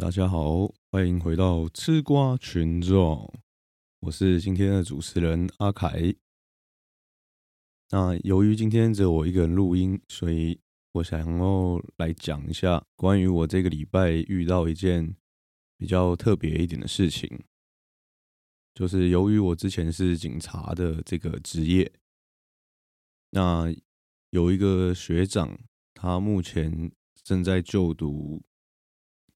大家好，欢迎回到吃瓜群众，我是今天的主持人阿凯。那由于今天只有我一个人录音，所以我想要来讲一下关于我这个礼拜遇到一件比较特别一点的事情，就是由于我之前是警察的这个职业，那有一个学长，他目前正在就读。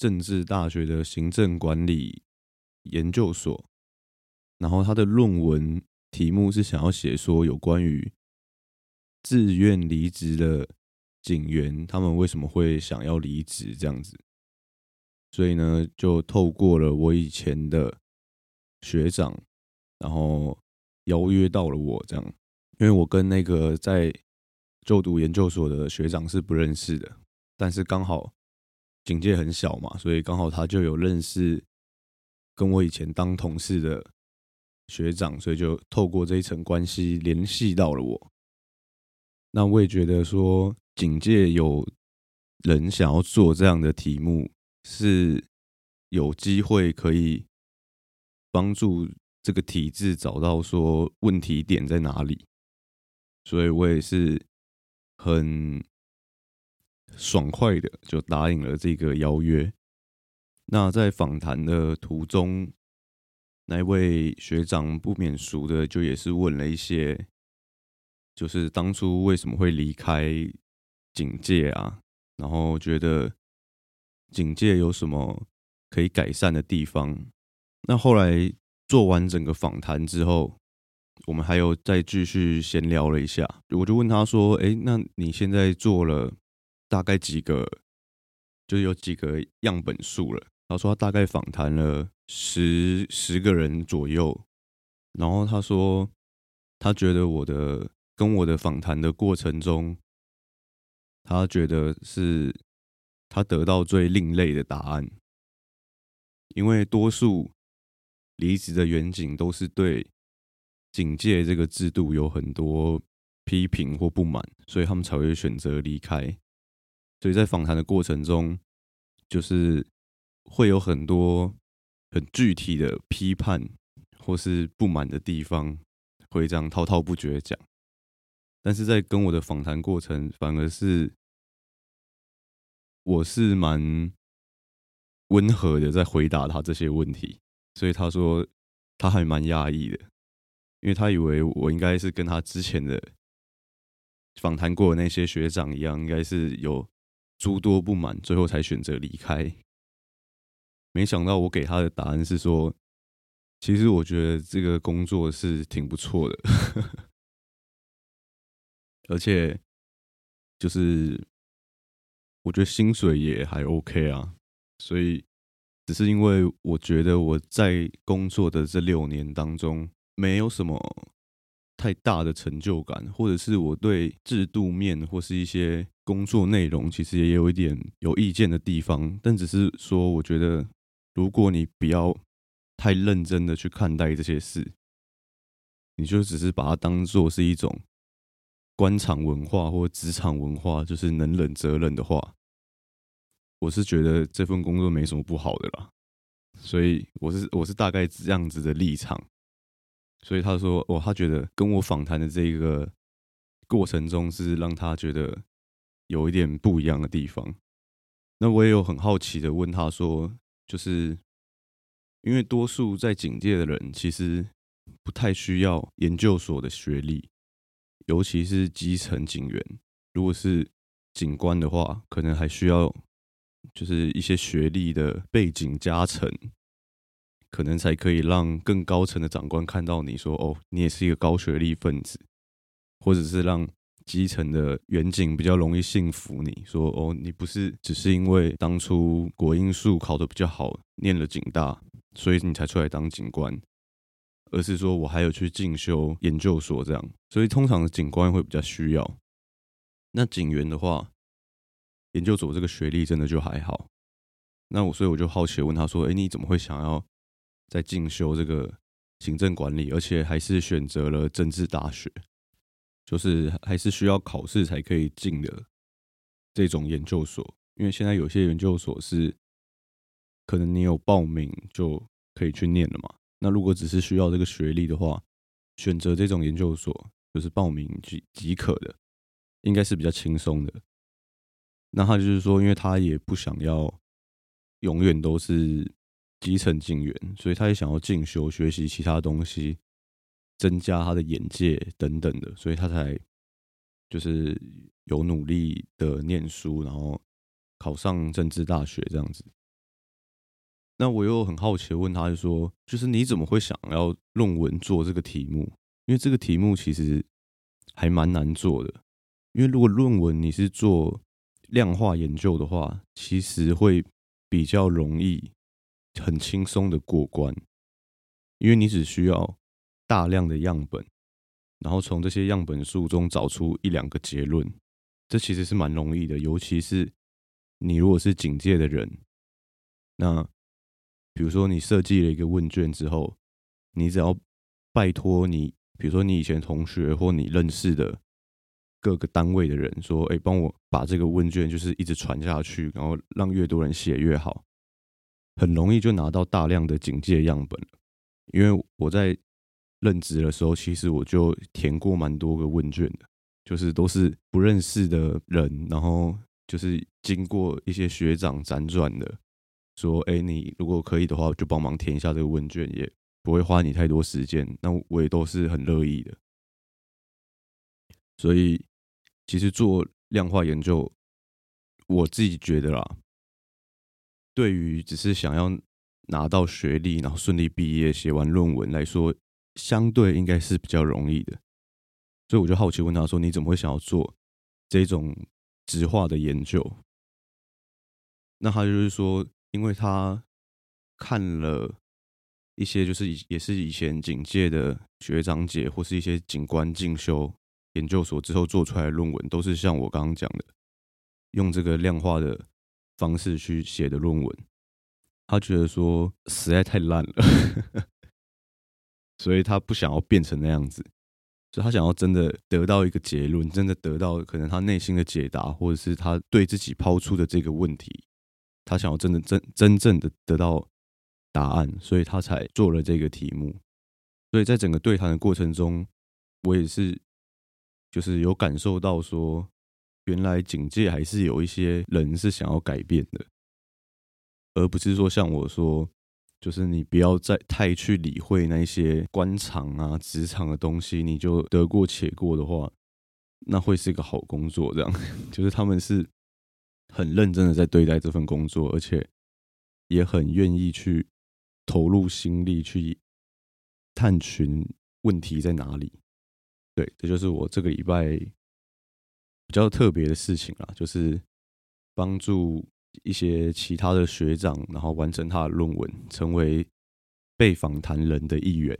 政治大学的行政管理研究所，然后他的论文题目是想要写说有关于自愿离职的警员，他们为什么会想要离职这样子，所以呢，就透过了我以前的学长，然后邀约到了我这样，因为我跟那个在就读研究所的学长是不认识的，但是刚好。警戒很小嘛，所以刚好他就有认识跟我以前当同事的学长，所以就透过这一层关系联系到了我。那我也觉得说，警戒有人想要做这样的题目，是有机会可以帮助这个体制找到说问题点在哪里，所以我也是很。爽快的就答应了这个邀约。那在访谈的途中，那位学长不免俗的就也是问了一些，就是当初为什么会离开警界啊？然后觉得警界有什么可以改善的地方？那后来做完整个访谈之后，我们还有再继续闲聊了一下。我就问他说：“哎，那你现在做了？”大概几个，就有几个样本数了。他说他大概访谈了十十个人左右，然后他说他觉得我的跟我的访谈的过程中，他觉得是他得到最另类的答案，因为多数离职的远景都是对警戒这个制度有很多批评或不满，所以他们才会选择离开。所以在访谈的过程中，就是会有很多很具体的批判或是不满的地方，会这样滔滔不绝讲。但是在跟我的访谈过程，反而是我是蛮温和的在回答他这些问题，所以他说他还蛮压抑的，因为他以为我应该是跟他之前的访谈过的那些学长一样，应该是有。诸多不满，最后才选择离开。没想到我给他的答案是说，其实我觉得这个工作是挺不错的，而且就是我觉得薪水也还 OK 啊。所以只是因为我觉得我在工作的这六年当中，没有什么。太大的成就感，或者是我对制度面或是一些工作内容，其实也有一点有意见的地方。但只是说，我觉得如果你不要太认真的去看待这些事，你就只是把它当做是一种官场文化或职场文化，就是能忍则忍的话，我是觉得这份工作没什么不好的啦。所以我是我是大概这样子的立场。所以他说：“哦，他觉得跟我访谈的这个过程中是让他觉得有一点不一样的地方。那我也有很好奇的问他说，就是因为多数在警界的人其实不太需要研究所的学历，尤其是基层警员。如果是警官的话，可能还需要就是一些学历的背景加成。”可能才可以让更高层的长官看到你说哦，你也是一个高学历分子，或者是让基层的远景比较容易信服你说哦，你不是只是因为当初国英数考的比较好，念了警大，所以你才出来当警官，而是说我还有去进修研究所这样，所以通常警官会比较需要。那警员的话，研究所这个学历真的就还好。那我所以我就好奇问他说，哎，你怎么会想要？在进修这个行政管理，而且还是选择了政治大学，就是还是需要考试才可以进的这种研究所。因为现在有些研究所是可能你有报名就可以去念了嘛。那如果只是需要这个学历的话，选择这种研究所就是报名即即可的，应该是比较轻松的。那他就是说，因为他也不想要永远都是基层警员，所以他也想要进修学习其他东西，增加他的眼界等等的，所以他才就是有努力的念书，然后考上政治大学这样子。那我又很好奇问他，就说，就是你怎么会想要论文做这个题目？因为这个题目其实还蛮难做的，因为如果论文你是做。量化研究的话，其实会比较容易、很轻松的过关，因为你只需要大量的样本，然后从这些样本数中找出一两个结论，这其实是蛮容易的。尤其是你如果是警戒的人，那比如说你设计了一个问卷之后，你只要拜托你，比如说你以前同学或你认识的。各个单位的人说：“哎，帮我把这个问卷就是一直传下去，然后让越多人写越好，很容易就拿到大量的警戒样本因为我在任职的时候，其实我就填过蛮多个问卷的，就是都是不认识的人，然后就是经过一些学长辗转的说：‘哎，你如果可以的话，就帮忙填一下这个问卷，也不会花你太多时间。’那我也都是很乐意的，所以。”其实做量化研究，我自己觉得啦，对于只是想要拿到学历，然后顺利毕业、写完论文来说，相对应该是比较容易的。所以我就好奇问他说：“你怎么会想要做这种直化的研究？”那他就是说，因为他看了一些，就是也是以前警界的学长姐或是一些警官进修。研究所之后做出来的论文都是像我刚刚讲的，用这个量化的方式去写的论文。他觉得说实在太烂了，所以他不想要变成那样子，所以他想要真的得到一个结论，真的得到可能他内心的解答，或者是他对自己抛出的这个问题，他想要真的真真正的得到答案，所以他才做了这个题目。所以在整个对谈的过程中，我也是。就是有感受到说，原来警戒还是有一些人是想要改变的，而不是说像我说，就是你不要再太去理会那些官场啊、职场的东西，你就得过且过的话，那会是一个好工作。这样，就是他们是很认真的在对待这份工作，而且也很愿意去投入心力去探寻问题在哪里。对，这就是我这个礼拜比较特别的事情啦，就是帮助一些其他的学长，然后完成他的论文，成为被访谈人的一员。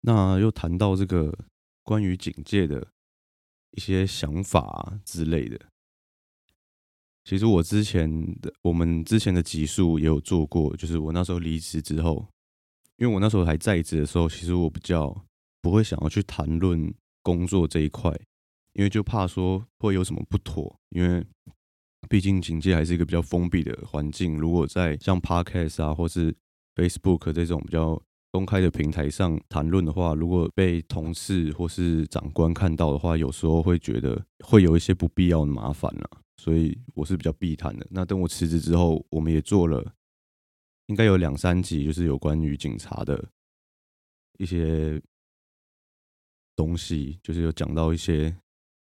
那又谈到这个关于警戒的一些想法之类的。其实我之前的我们之前的集数也有做过，就是我那时候离职之后，因为我那时候还在职的时候，其实我比较。不会想要去谈论工作这一块，因为就怕说会有什么不妥。因为毕竟警界还是一个比较封闭的环境，如果在像 Podcast 啊，或是 Facebook 这种比较公开的平台上谈论的话，如果被同事或是长官看到的话，有时候会觉得会有一些不必要的麻烦了。所以我是比较避谈的。那等我辞职之后，我们也做了应该有两三集，就是有关于警察的一些。东西就是有讲到一些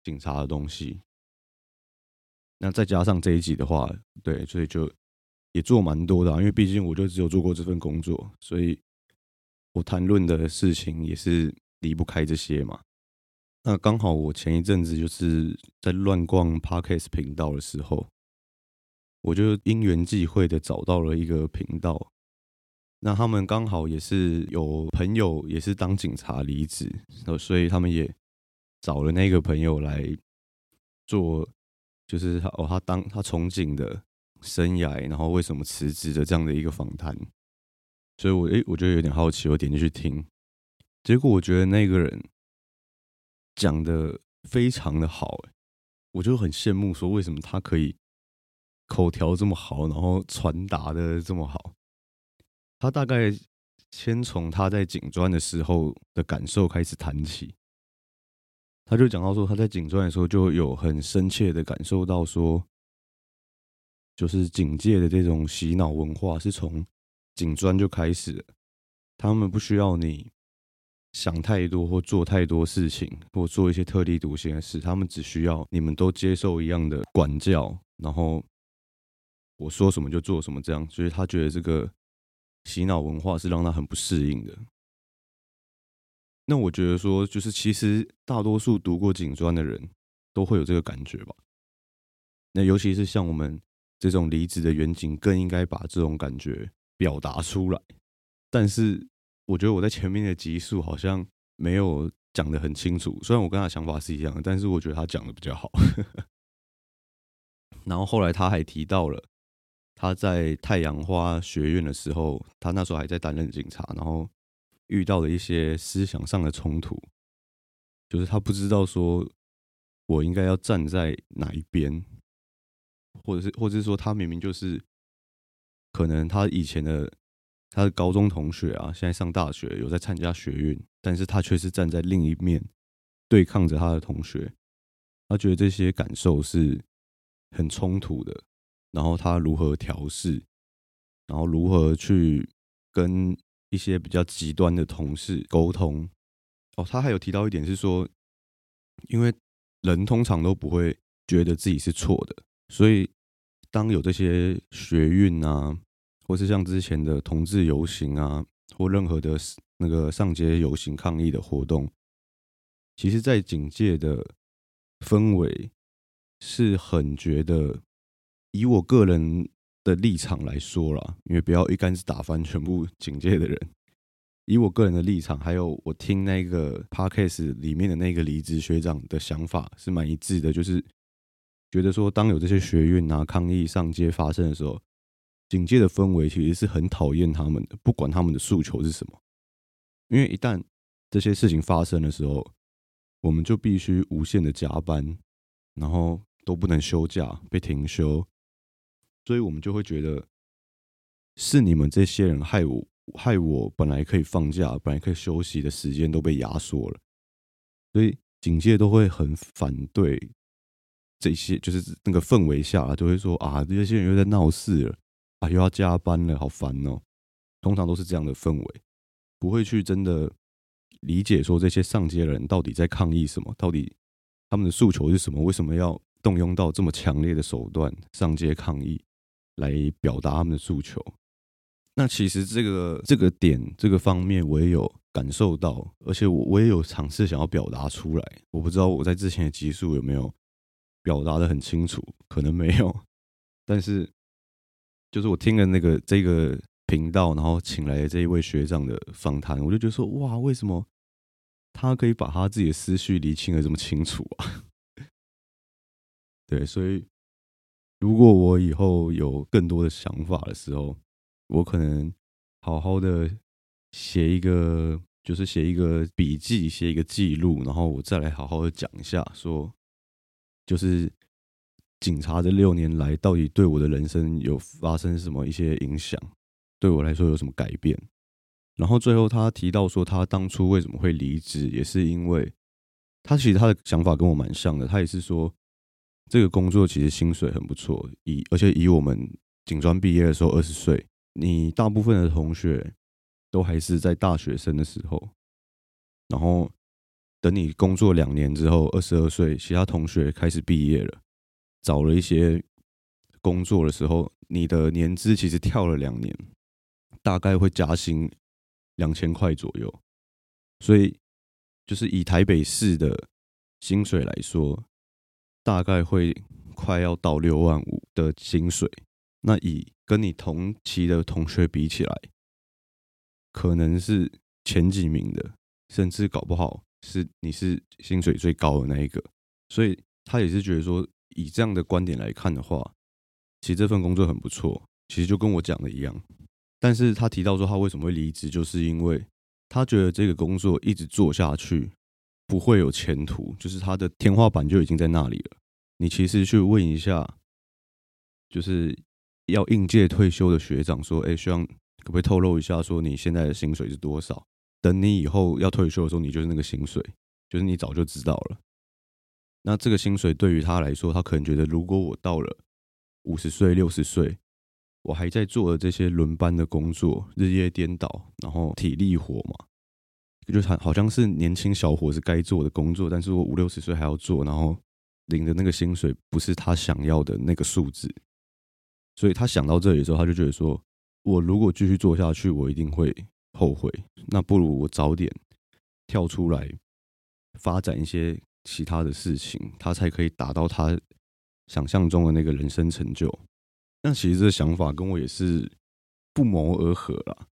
警察的东西，那再加上这一集的话，对，所以就也做蛮多的，因为毕竟我就只有做过这份工作，所以我谈论的事情也是离不开这些嘛。那刚好我前一阵子就是在乱逛 Parkes 频道的时候，我就因缘际会的找到了一个频道。那他们刚好也是有朋友，也是当警察离职，所以他们也找了那个朋友来做，就是他哦，他当他从警的生涯，然后为什么辞职的这样的一个访谈。所以我诶，我就有点好奇，我点进去听，结果我觉得那个人讲的非常的好，我就很羡慕，说为什么他可以口条这么好，然后传达的这么好。他大概先从他在警专的时候的感受开始谈起。他就讲到说，他在警专的时候就有很深切的感受到说，就是警界的这种洗脑文化是从警专就开始，他们不需要你想太多或做太多事情，或做一些特立独行的事，他们只需要你们都接受一样的管教，然后我说什么就做什么，这样，所以他觉得这个洗脑文化是让他很不适应的。那我觉得说，就是其实大多数读过警专的人都会有这个感觉吧。那尤其是像我们这种离职的远景，更应该把这种感觉表达出来。但是我觉得我在前面的集数好像没有讲的很清楚，虽然我跟他想法是一样，但是我觉得他讲的比较好。然后后来他还提到了他在太阳花学院的时候，他那时候还在担任警察，然后。遇到的一些思想上的冲突，就是他不知道说我应该要站在哪一边，或者是，或者是说他明明就是可能他以前的他的高中同学啊，现在上大学有在参加学运，但是他却是站在另一面对抗着他的同学，他觉得这些感受是很冲突的，然后他如何调试，然后如何去跟。一些比较极端的同事沟通哦，他还有提到一点是说，因为人通常都不会觉得自己是错的，所以当有这些学运啊，或是像之前的同志游行啊，或任何的那个上街游行抗议的活动，其实，在警界的氛围是很觉得，以我个人。的立场来说啦，因为不要一竿子打翻全部警戒的人。以我个人的立场，还有我听那个 podcast 里面的那个离职学长的想法是蛮一致的，就是觉得说，当有这些学运啊抗议上街发生的时候，警戒的氛围其实是很讨厌他们的，不管他们的诉求是什么。因为一旦这些事情发生的时候，我们就必须无限的加班，然后都不能休假，被停休。所以我们就会觉得是你们这些人害我，害我本来可以放假、本来可以休息的时间都被压缩了。所以警戒都会很反对这些，就是那个氛围下，就会说啊，这些人又在闹事了，啊，又要加班了，好烦哦。通常都是这样的氛围，不会去真的理解说这些上街的人到底在抗议什么，到底他们的诉求是什么，为什么要动用到这么强烈的手段上街抗议。来表达他们的诉求。那其实这个这个点这个方面，我也有感受到，而且我我也有尝试想要表达出来。我不知道我在之前的集数有没有表达的很清楚，可能没有。但是就是我听了那个这个频道，然后请来的这一位学长的访谈，我就觉得说，哇，为什么他可以把他自己的思绪理清的这么清楚啊？对，所以。如果我以后有更多的想法的时候，我可能好好的写一个，就是写一个笔记，写一个记录，然后我再来好好的讲一下，说就是警察这六年来到底对我的人生有发生什么一些影响，对我来说有什么改变。然后最后他提到说，他当初为什么会离职，也是因为他其实他的想法跟我蛮像的，他也是说。这个工作其实薪水很不错，以而且以我们警专毕业的时候二十岁，你大部分的同学都还是在大学生的时候，然后等你工作两年之后，二十二岁，其他同学开始毕业了，找了一些工作的时候，你的年资其实跳了两年，大概会加薪两千块左右，所以就是以台北市的薪水来说。大概会快要到六万五的薪水，那以跟你同期的同学比起来，可能是前几名的，甚至搞不好是你是薪水最高的那一个。所以他也是觉得说，以这样的观点来看的话，其实这份工作很不错。其实就跟我讲的一样，但是他提到说他为什么会离职，就是因为他觉得这个工作一直做下去。不会有前途，就是它的天花板就已经在那里了。你其实去问一下，就是要应届退休的学长说：“哎，学长，可不可以透露一下，说你现在的薪水是多少？等你以后要退休的时候，你就是那个薪水，就是你早就知道了。那这个薪水对于他来说，他可能觉得，如果我到了五十岁、六十岁，我还在做的这些轮班的工作，日夜颠倒，然后体力活嘛。”就好好像是年轻小伙子该做的工作，但是我五六十岁还要做，然后领的那个薪水不是他想要的那个数字，所以他想到这里的时候，他就觉得说，我如果继续做下去，我一定会后悔，那不如我早点跳出来，发展一些其他的事情，他才可以达到他想象中的那个人生成就。但其实这想法跟我也是不谋而合啦，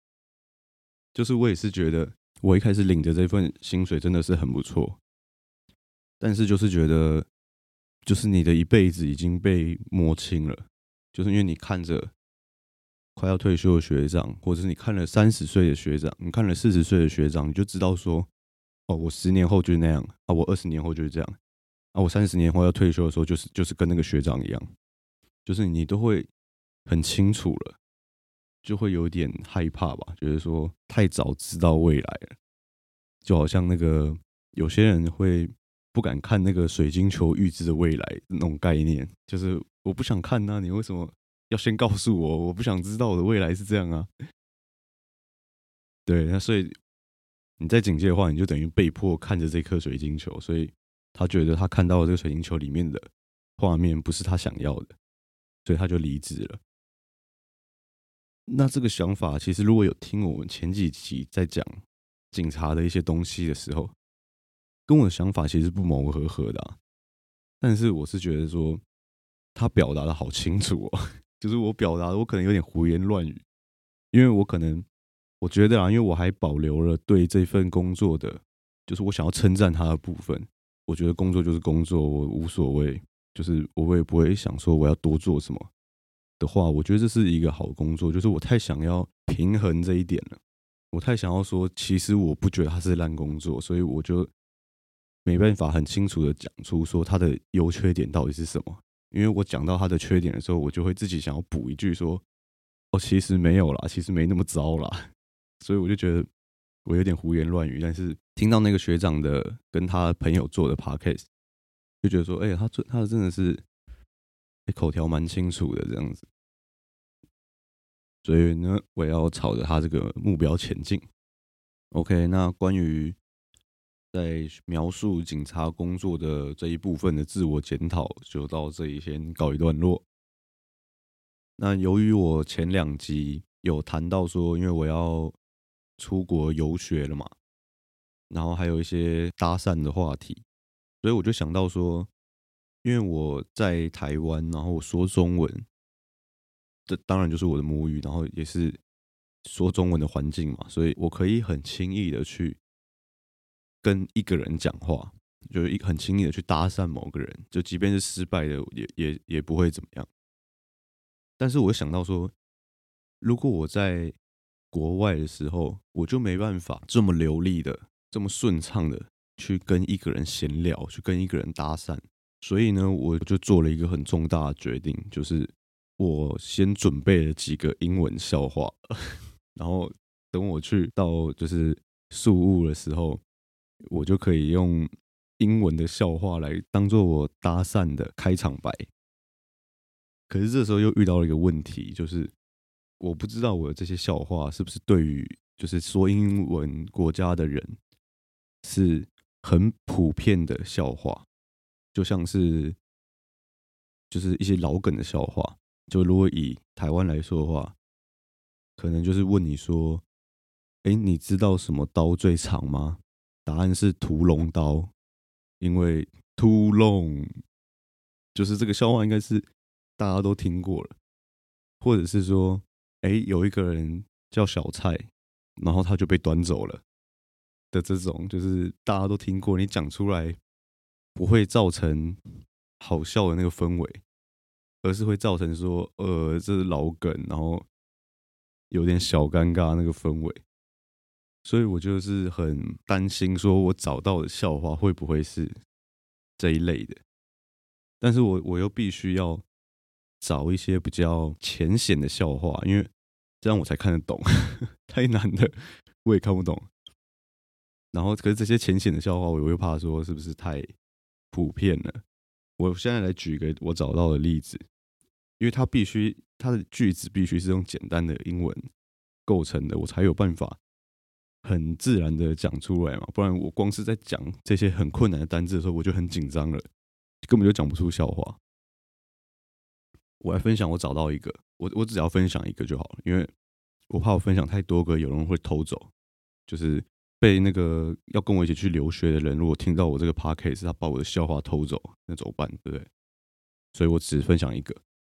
就是我也是觉得。我一开始领的这份薪水真的是很不错，但是就是觉得，就是你的一辈子已经被摸清了，就是因为你看着快要退休的学长，或者是你看了三十岁的学长，你看了四十岁的学长，你就知道说，哦，我十年后就是那样啊，我二十年后就是这样啊，我三十年后要退休的时候，就是就是跟那个学长一样，就是你都会很清楚了。就会有点害怕吧，觉得说太早知道未来了，就好像那个有些人会不敢看那个水晶球预知的未来那种概念，就是我不想看呐，你为什么要先告诉我？我不想知道我的未来是这样啊。对，那所以你在警戒的话，你就等于被迫看着这颗水晶球，所以他觉得他看到这个水晶球里面的画面不是他想要的，所以他就离职了。那这个想法，其实如果有听我们前几集在讲警察的一些东西的时候，跟我的想法其实不谋而合的。但是我是觉得说，他表达的好清楚哦，就是我表达的我可能有点胡言乱语，因为我可能我觉得啊，因为我还保留了对这份工作的，就是我想要称赞他的部分。我觉得工作就是工作，我无所谓，就是我也不会想说我要多做什么。的话，我觉得这是一个好工作，就是我太想要平衡这一点了，我太想要说，其实我不觉得它是烂工作，所以我就没办法很清楚的讲出说它的优缺点到底是什么。因为我讲到它的缺点的时候，我就会自己想要补一句说，哦，其实没有啦，其实没那么糟啦。所以我就觉得我有点胡言乱语。但是听到那个学长的跟他朋友做的 podcast，就觉得说，哎，他做他真的是。口条蛮清楚的这样子，所以呢，我要朝着他这个目标前进。OK，那关于在描述警察工作的这一部分的自我检讨，就到这里先告一段落。那由于我前两集有谈到说，因为我要出国游学了嘛，然后还有一些搭讪的话题，所以我就想到说。因为我在台湾，然后我说中文，这当然就是我的母语，然后也是说中文的环境嘛，所以我可以很轻易的去跟一个人讲话，就是一很轻易的去搭讪某个人，就即便是失败的，也也也不会怎么样。但是我想到说，如果我在国外的时候，我就没办法这么流利的、这么顺畅的去跟一个人闲聊，去跟一个人搭讪。所以呢，我就做了一个很重大的决定，就是我先准备了几个英文笑话，然后等我去到就是宿务的时候，我就可以用英文的笑话来当做我搭讪的开场白。可是这时候又遇到了一个问题，就是我不知道我的这些笑话是不是对于就是说英文国家的人是很普遍的笑话。就像是，就是一些老梗的笑话。就如果以台湾来说的话，可能就是问你说：“哎，你知道什么刀最长吗？”答案是屠龙刀，因为屠龙就是这个笑话，应该是大家都听过了。或者是说：“哎，有一个人叫小蔡，然后他就被端走了。”的这种，就是大家都听过，你讲出来。不会造成好笑的那个氛围，而是会造成说，呃，这是老梗，然后有点小尴尬那个氛围。所以我就是很担心，说我找到的笑话会不会是这一类的？但是我我又必须要找一些比较浅显的笑话，因为这样我才看得懂。太难的我也看不懂。然后，可是这些浅显的笑话，我又怕说是不是太普遍了。我现在来举一个我找到的例子，因为它必须它的句子必须是用简单的英文构成的，我才有办法很自然的讲出来嘛。不然我光是在讲这些很困难的单字的时候，我就很紧张了，根本就讲不出笑话。我来分享，我找到一个，我我只要分享一个就好了，因为我怕我分享太多个，有人会偷走，就是被那个要跟我一起去留学的人，如果听到我这个 podcast，他把我的笑话偷走，那怎么办？对不对？所以我只分享一个，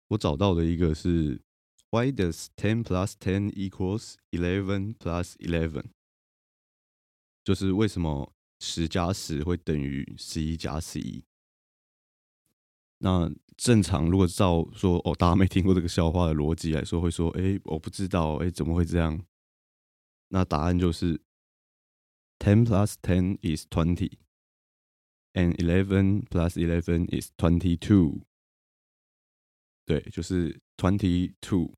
我找到的一个是 Why does ten plus ten equals eleven plus eleven？就是为什么十加十会等于十一加十一？那正常，如果照说哦，大家没听过这个笑话的逻辑来说，会说，哎，我不知道，哎，怎么会这样？那答案就是，ten plus ten is twenty，and eleven plus eleven is twenty two。对，就是 twenty two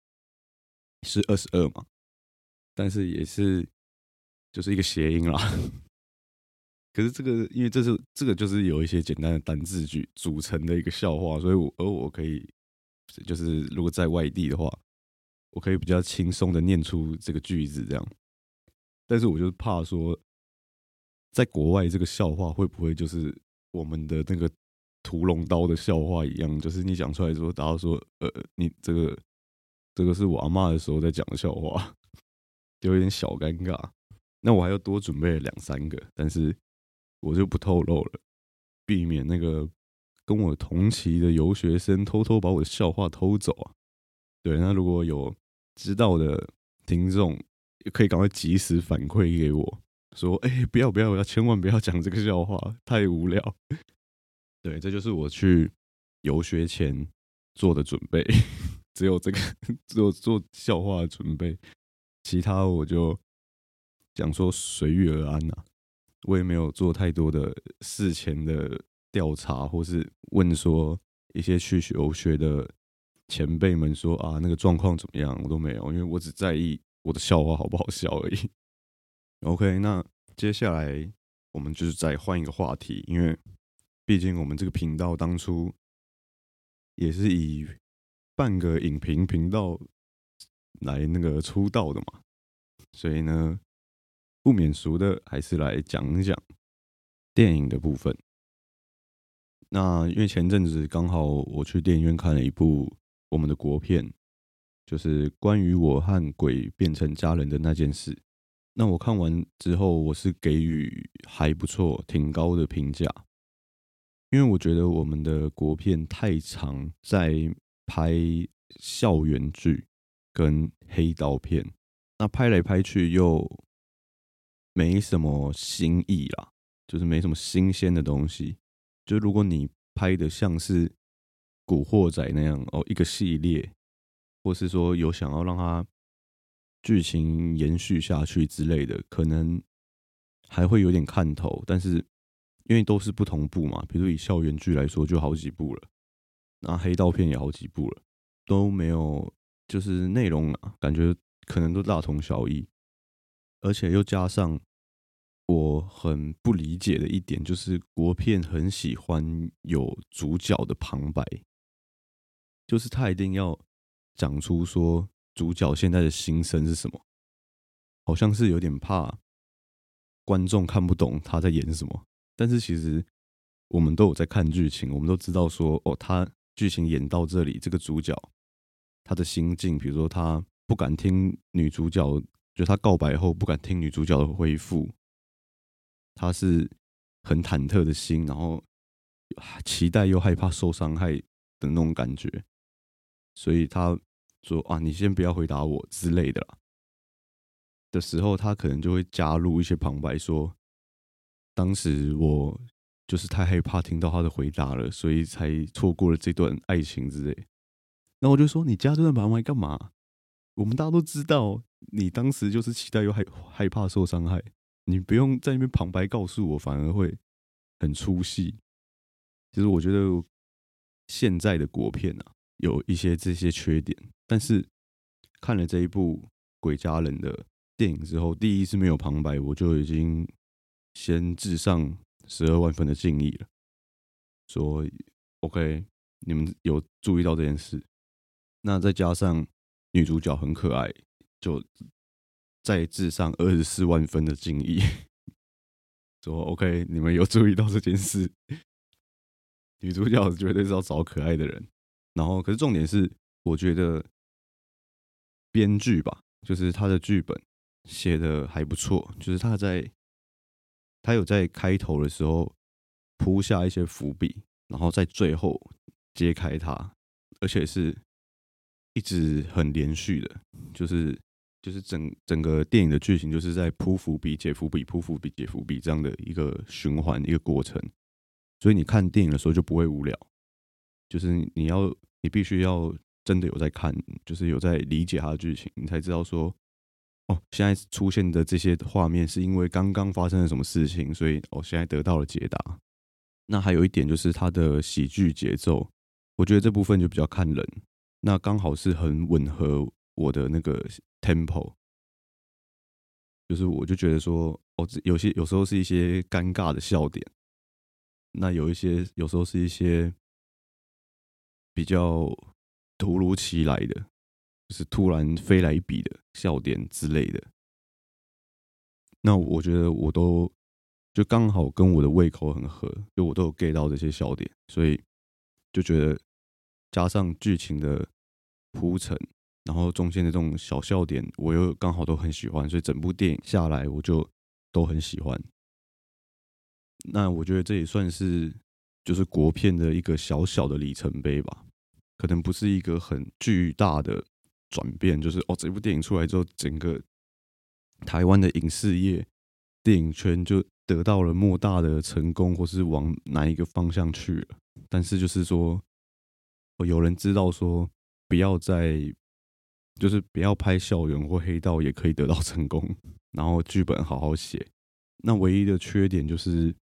是二十二嘛，但是也是就是一个谐音啦。可是这个，因为这是这个就是有一些简单的单字句组成的一个笑话，所以我而我可以就是如果在外地的话，我可以比较轻松的念出这个句子这样。但是我就怕说，在国外这个笑话会不会就是我们的那个屠龙刀的笑话一样，就是你讲出来之后，大家说呃，你这个这个是我阿妈的时候在讲的笑话，就 有点小尴尬。那我还要多准备两三个，但是。我就不透露了，避免那个跟我同期的游学生偷偷把我的笑话偷走啊。对，那如果有知道的听众，可以赶快及时反馈给我，说：“哎，不要不要，要千万不要讲这个笑话，太无聊。”对，这就是我去游学前做的准备，只有这个，只有做笑话的准备，其他我就讲说随遇而安呐。我也没有做太多的事前的调查，或是问说一些去游学的前辈们说啊那个状况怎么样，我都没有，因为我只在意我的笑话好不好笑而已。OK，那接下来我们就是再换一个话题，因为毕竟我们这个频道当初也是以半个影评频道来那个出道的嘛，所以呢。不免俗的，还是来讲一讲电影的部分。那因为前阵子刚好我去电影院看了一部我们的国片，就是关于我和鬼变成家人的那件事。那我看完之后，我是给予还不错、挺高的评价，因为我觉得我们的国片太常在拍校园剧跟黑道片，那拍来拍去又。没什么新意啦，就是没什么新鲜的东西。就如果你拍的像是《古惑仔》那样哦，一个系列，或是说有想要让它剧情延续下去之类的，可能还会有点看头。但是因为都是不同部嘛，比如以校园剧来说，就好几部了，那黑道片也好几部了，都没有就是内容啊，感觉可能都大同小异。而且又加上我很不理解的一点，就是国片很喜欢有主角的旁白，就是他一定要讲出说主角现在的心声是什么，好像是有点怕观众看不懂他在演什么。但是其实我们都有在看剧情，我们都知道说哦，他剧情演到这里，这个主角他的心境，比如说他不敢听女主角。就他告白后不敢听女主角的回复，他是很忐忑的心，然后期待又害怕受伤害的那种感觉，所以他说啊，你先不要回答我之类的啦。的时候，他可能就会加入一些旁白，说当时我就是太害怕听到他的回答了，所以才错过了这段爱情之类。那我就说，你加这段旁白干嘛？我们大家都知道，你当时就是期待又害害怕受伤害，你不用在那边旁白告诉我，反而会很出戏。其实我觉得现在的国片啊，有一些这些缺点，但是看了这一部《鬼家人》的电影之后，第一次没有旁白，我就已经先致上十二万分的敬意了。说 OK，你们有注意到这件事，那再加上女主角很可爱，就再致上二十四万分的敬意。说 OK，你们有注意到这件事，女主角绝对是要找可爱的人。然后，可是重点是，我觉得编剧吧，就是他的剧本写的还不错，就是他在他有在开头的时候铺下一些伏笔，然后在最后揭开它，而且是一直很连续的，就是就是整整个电影的剧情就是在铺伏笔、解伏笔、铺伏笔、解伏笔这样的一个循环一个过程，所以你看电影的时候就不会无聊。就是你要，你必须要真的有在看，就是有在理解它的剧情，你才知道说，哦，现在出现的这些画面是因为刚刚发生了什么事情，所以我现在得到了解答。那还有一点就是它的喜剧节奏，我觉得这部分就比较看人，那刚好是很吻合我的那个 tempo，就是我就觉得说，哦，有些有时候是一些尴尬的笑点，那有一些有时候是一些。比较突如其来的，就是突然飞来一笔的笑点之类的。那我觉得我都就刚好跟我的胃口很合，就我都有 get 到这些笑点，所以就觉得加上剧情的铺陈，然后中间的这种小笑点，我又刚好都很喜欢，所以整部电影下来我就都很喜欢。那我觉得这也算是。就是国片的一个小小的里程碑吧，可能不是一个很巨大的转变。就是哦，这部电影出来之后，整个台湾的影视业、电影圈就得到了莫大的成功，或是往哪一个方向去了。但是就是说，有人知道说，不要再就是不要拍校园或黑道也可以得到成功，然后剧本好好写。那唯一的缺点就是。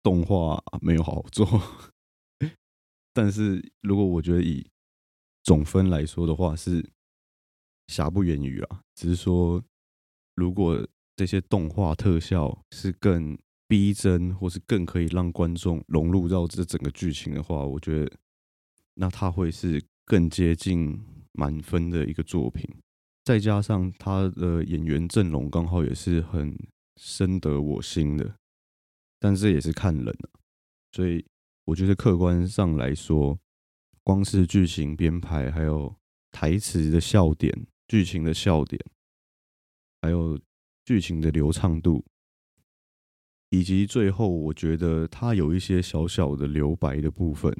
动画没有好好做，但是如果我觉得以总分来说的话，是瑕不掩瑜啊。只是说，如果这些动画特效是更逼真，或是更可以让观众融入到这整个剧情的话，我觉得那它会是更接近满分的一个作品。再加上他的演员阵容刚好也是很深得我心的。但这也是看人啊，所以我觉得客观上来说，光是剧情编排，还有台词的笑点、剧情的笑点，还有剧情的流畅度，以及最后我觉得他有一些小小的留白的部分，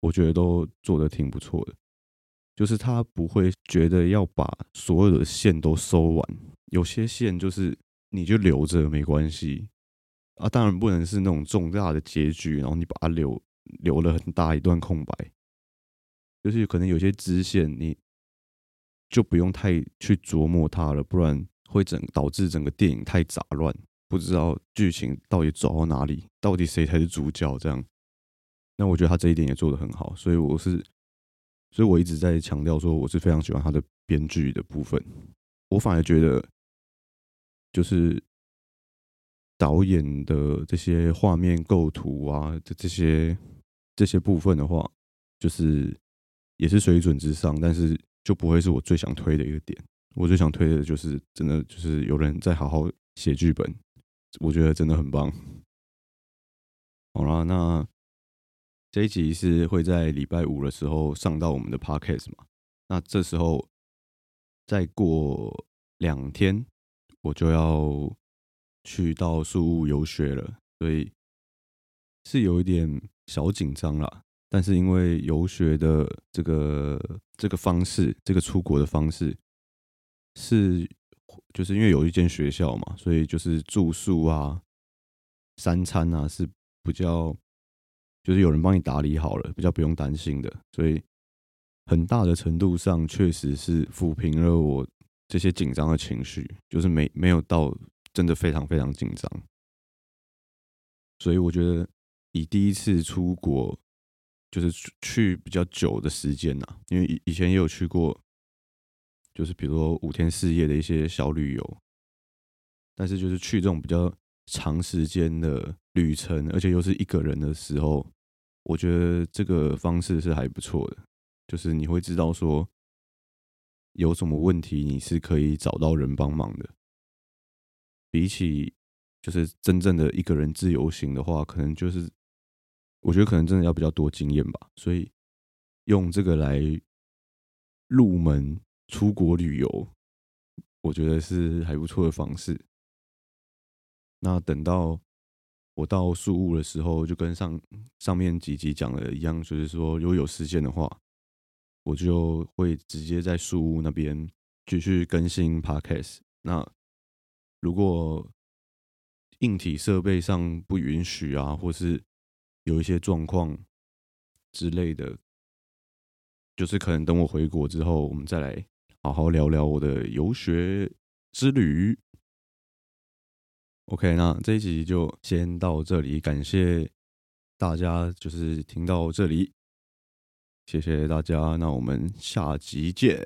我觉得都做的挺不错的。就是他不会觉得要把所有的线都收完，有些线就是你就留着没关系。啊，当然不能是那种重大的结局，然后你把它留留了很大一段空白，就是可能有些支线你就不用太去琢磨它了，不然会整导致整个电影太杂乱，不知道剧情到底走到哪里，到底谁才是主角这样。那我觉得他这一点也做得很好，所以我是，所以我一直在强调说，我是非常喜欢他的编剧的部分。我反而觉得就是。导演的这些画面构图啊，的这些这些部分的话，就是也是水准之上，但是就不会是我最想推的一个点。我最想推的就是真的就是有人在好好写剧本，我觉得真的很棒。好了，那这一集是会在礼拜五的时候上到我们的 podcast 嘛？那这时候再过两天，我就要。去到宿务游学了，所以是有一点小紧张啦。但是因为游学的这个这个方式，这个出国的方式，是就是因为有一间学校嘛，所以就是住宿啊、三餐啊是比较就是有人帮你打理好了，比较不用担心的。所以很大的程度上，确实是抚平了我这些紧张的情绪，就是没没有到。真的非常非常紧张，所以我觉得以第一次出国就是去比较久的时间呐，因为以以前也有去过，就是比如说五天四夜的一些小旅游，但是就是去这种比较长时间的旅程，而且又是一个人的时候，我觉得这个方式是还不错的，就是你会知道说有什么问题，你是可以找到人帮忙的，比起就是真正的一个人自由行的话，可能就是。我觉得可能真的要比较多经验吧，所以用这个来入门出国旅游，我觉得是还不错的方式。那等到我到宿务的时候，就跟上上面几集讲的一样，就是说如果有时间的话，我就会直接在宿务那边继续更新 Podcast。那如果硬体设备上不允许啊，或是有一些状况之类的，就是可能等我回国之后，我们再来好好聊聊我的游学之旅。OK，那这一集就先到这里，感谢大家，就是听到这里，谢谢大家，那我们下集见。